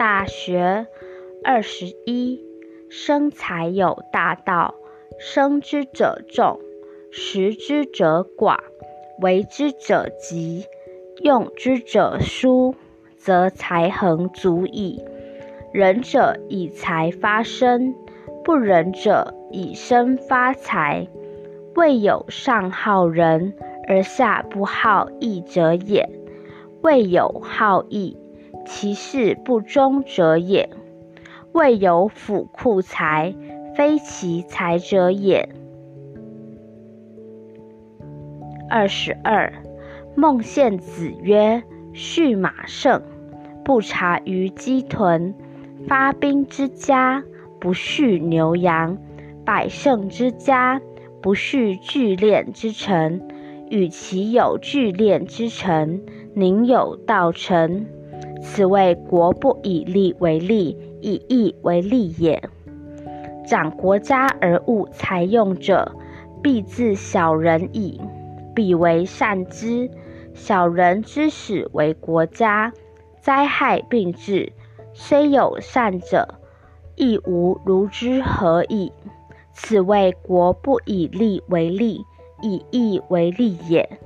大学二十一，生财有大道，生之者众，食之者寡，为之者急，用之者疏，则财恒足矣。仁者以财发身，不仁者以身发财。未有上好人而下不好义者也。未有好义，其事不忠者也；未有府库财，非其财者也。二十二，孟献子曰：“畜马胜，不察于鸡豚；发兵之家，不畜牛羊；百胜之家，不畜聚敛之臣。与其有聚敛之臣。”宁有道成？此谓国不以利为利，以义为利也。长国家而务财用者，必自小人矣。彼为善之。小人之始为国家，灾害并至，虽有善者，亦无如之何矣。此谓国不以利为利，以义为利也。